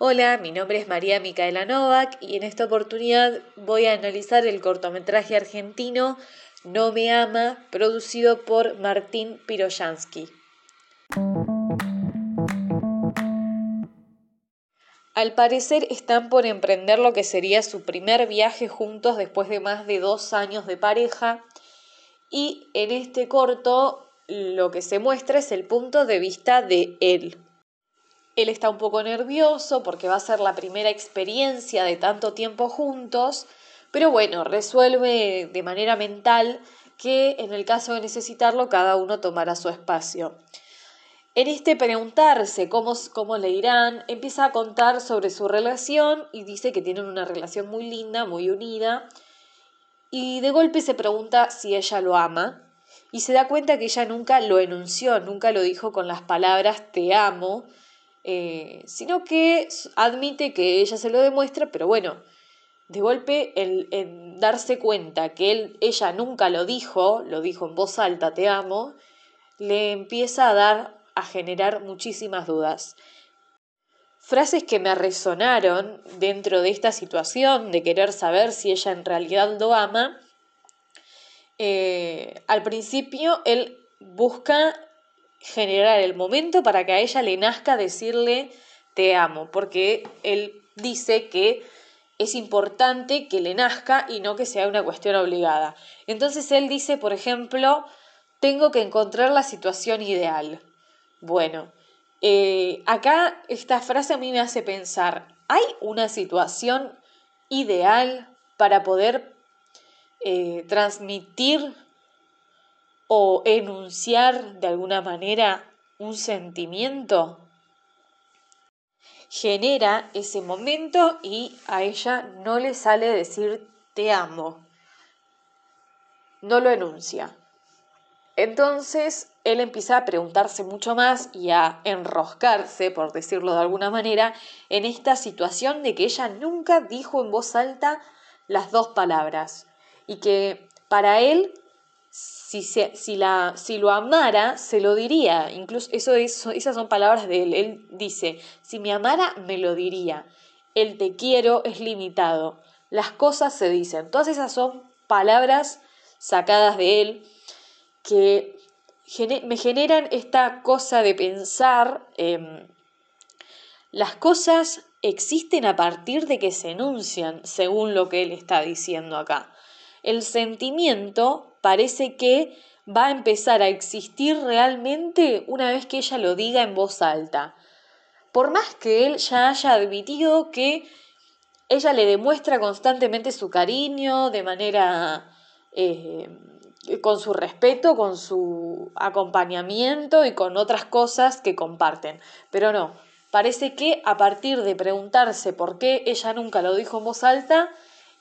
Hola, mi nombre es María Micaela Novak y en esta oportunidad voy a analizar el cortometraje argentino No me ama, producido por Martín Piroyansky. Al parecer están por emprender lo que sería su primer viaje juntos después de más de dos años de pareja y en este corto lo que se muestra es el punto de vista de él. Él está un poco nervioso porque va a ser la primera experiencia de tanto tiempo juntos, pero bueno, resuelve de manera mental que en el caso de necesitarlo cada uno tomará su espacio. En este preguntarse cómo, cómo le irán, empieza a contar sobre su relación y dice que tienen una relación muy linda, muy unida, y de golpe se pregunta si ella lo ama y se da cuenta que ella nunca lo enunció, nunca lo dijo con las palabras te amo, eh, sino que admite que ella se lo demuestra, pero bueno, de golpe el, darse cuenta que ella nunca lo dijo, lo dijo en voz alta, te amo, le empieza a dar, a generar muchísimas dudas. Frases que me resonaron dentro de esta situación de querer saber si ella en realidad lo ama. Eh, al principio él busca generar el momento para que a ella le nazca decirle te amo, porque él dice que es importante que le nazca y no que sea una cuestión obligada. Entonces él dice, por ejemplo, tengo que encontrar la situación ideal. Bueno, eh, acá esta frase a mí me hace pensar, ¿hay una situación ideal para poder eh, transmitir o enunciar de alguna manera un sentimiento, genera ese momento y a ella no le sale decir te amo. No lo enuncia. Entonces él empieza a preguntarse mucho más y a enroscarse, por decirlo de alguna manera, en esta situación de que ella nunca dijo en voz alta las dos palabras y que para él si, si, la, si lo amara, se lo diría. Incluso eso, esas son palabras de él. Él dice, si me amara, me lo diría. El te quiero es limitado. Las cosas se dicen. Todas esas son palabras sacadas de él que me generan esta cosa de pensar, em, las cosas existen a partir de que se enuncian, según lo que él está diciendo acá. El sentimiento parece que va a empezar a existir realmente una vez que ella lo diga en voz alta. Por más que él ya haya admitido que ella le demuestra constantemente su cariño de manera eh, con su respeto, con su acompañamiento y con otras cosas que comparten. Pero no, parece que a partir de preguntarse por qué ella nunca lo dijo en voz alta,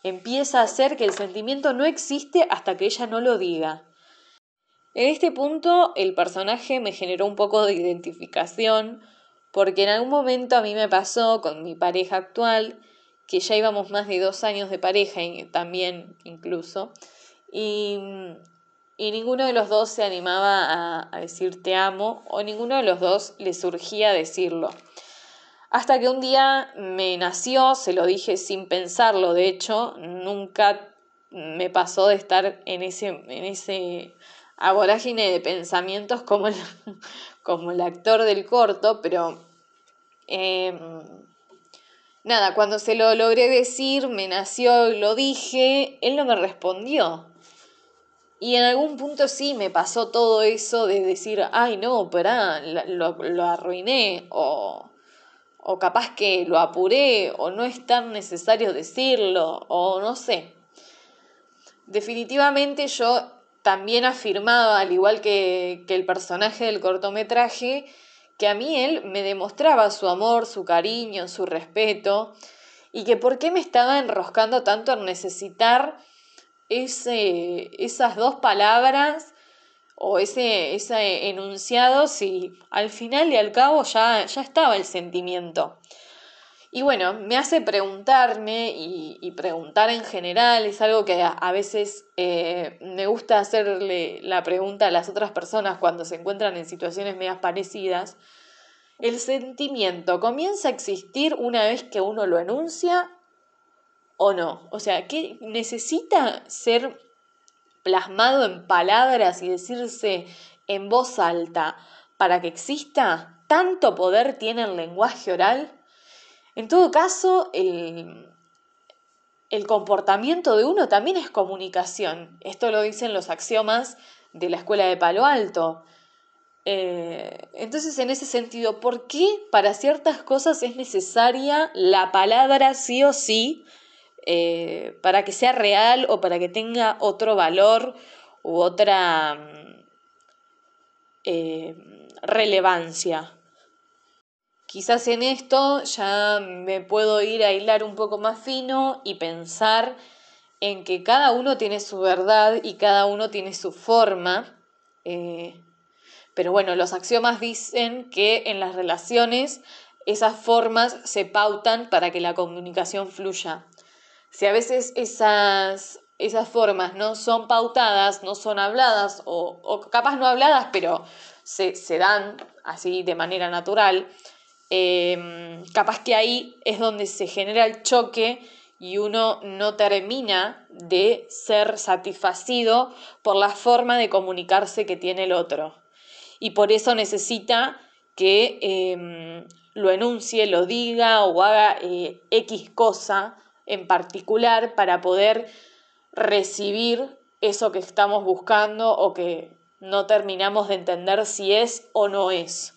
empieza a ser que el sentimiento no existe hasta que ella no lo diga. En este punto el personaje me generó un poco de identificación porque en algún momento a mí me pasó con mi pareja actual, que ya íbamos más de dos años de pareja también incluso, y, y ninguno de los dos se animaba a, a decir te amo o ninguno de los dos le surgía decirlo. Hasta que un día me nació, se lo dije sin pensarlo, de hecho, nunca me pasó de estar en ese, en ese aborágine de pensamientos como el, como el actor del corto, pero em, nada, cuando se lo logré decir, me nació, lo dije, él no me respondió. Y en algún punto sí me pasó todo eso de decir, ay no, pero lo, lo arruiné, o o capaz que lo apuré, o no es tan necesario decirlo, o no sé. Definitivamente yo también afirmaba, al igual que, que el personaje del cortometraje, que a mí él me demostraba su amor, su cariño, su respeto, y que por qué me estaba enroscando tanto en necesitar ese, esas dos palabras o ese, ese enunciado si al final y al cabo ya, ya estaba el sentimiento. Y bueno, me hace preguntarme y, preguntar en general, es algo que a, veces eh, me gusta hacerle la pregunta a las otras personas cuando se encuentran en situaciones medias parecidas. ¿El sentimiento comienza a existir una vez que uno lo enuncia o no? O sea, ¿qué necesita ser plasmado en palabras y decirse en voz alta para que exista? ¿Tanto poder tiene el lenguaje oral? En todo caso, el, el comportamiento de uno también es comunicación. Esto lo dicen los axiomas de la escuela de Palo Alto. Eh, entonces, en ese sentido, ¿por qué para ciertas cosas es necesaria la palabra sí o sí eh, para que sea real o para que tenga otro valor u otra mm, eh, relevancia? Quizás en esto ya me puedo ir a hilar un poco más fino y pensar en que cada uno tiene su verdad y cada uno tiene su forma. Pero bueno, los axiomas dicen que en las relaciones esas formas se pautan para que la comunicación fluya. Si a veces esas, esas formas no son pautadas, no son habladas o, capaz no habladas, pero se, dan así de manera natural, em, capaz que ahí es donde se genera el choque y uno no termina de ser satisfacido por la forma de comunicarse que tiene el otro. Y por eso necesita que em, lo enuncie, lo diga o haga eh, X cosa en particular para poder recibir eso que estamos buscando o que no terminamos de entender si es o no es.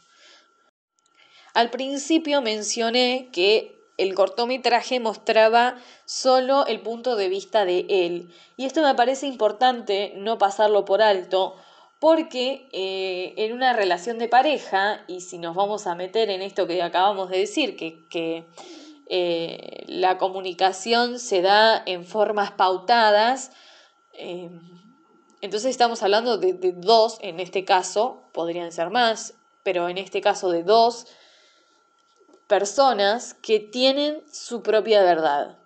Al principio mencioné que el cortometraje mostraba solo el punto de vista de él y esto me parece importante no pasarlo por alto porque eh, en una relación de pareja, y si nos vamos a meter en esto que acabamos de decir, que, eh, la comunicación se da en formas pautadas, eh, entonces estamos hablando de, de, dos, en este caso, podrían ser más, pero en este caso de dos personas que tienen su propia verdad.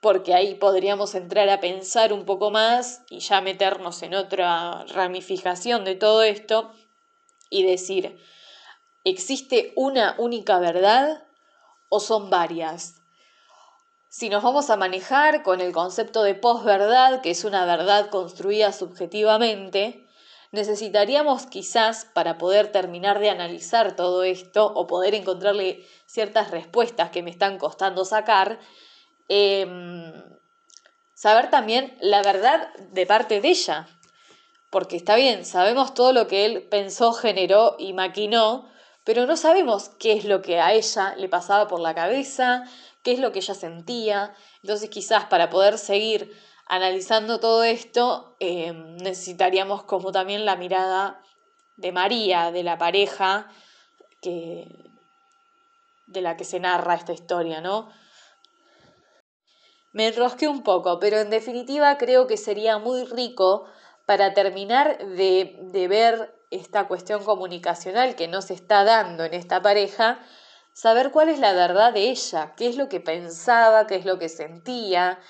Porque ahí podríamos entrar a pensar un poco más y ya meternos en otra ramificación de todo esto y decir, ¿existe una única verdad o son varias? Si nos vamos a manejar con el concepto de posverdad, que es una verdad construida subjetivamente, necesitaríamos quizás para poder terminar de analizar todo esto o poder encontrarle ciertas respuestas que me están costando sacar, Em, saber también la verdad de parte de ella. Porque está bien, sabemos todo lo que él pensó, generó y maquinó, pero no sabemos qué es lo que a ella le pasaba por la cabeza, qué es lo que ella sentía. Entonces quizás para poder seguir analizando todo esto, em, necesitaríamos como también la mirada de María, de la pareja que, de la que se narra esta historia, ¿no? Me enrosqué un poco, pero en definitiva creo que sería muy rico para terminar de, de ver esta cuestión comunicacional que no se está dando en esta pareja, saber cuál es la verdad de ella, qué es lo que pensaba, qué es lo que sentía.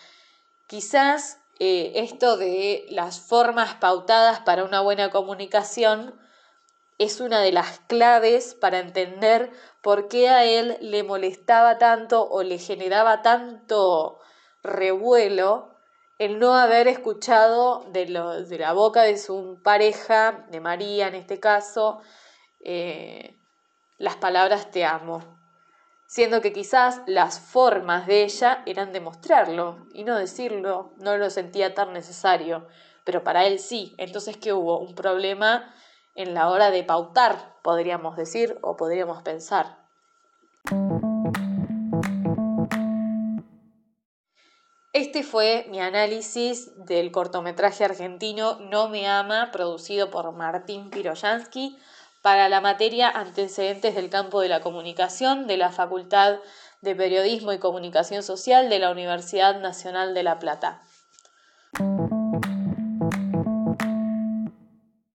Quizás eh, esto de las formas pautadas para una buena comunicación es una de las claves para entender por qué a él le molestaba tanto o le generaba tanto revuelo el no haber escuchado de, la boca de su pareja, de María en este caso, eh, las palabras te amo, siendo que quizás las formas de ella eran demostrarlo y no decirlo, no lo sentía tan necesario, pero para él sí, entonces que hubo un problema en la hora de pautar, podríamos decir o podríamos pensar. Este fue mi análisis del cortometraje argentino No me ama, producido por Martín Piroyansky para la materia Antecedentes del campo de la comunicación de la Facultad de Periodismo y Comunicación Social de la Universidad Nacional de La Plata.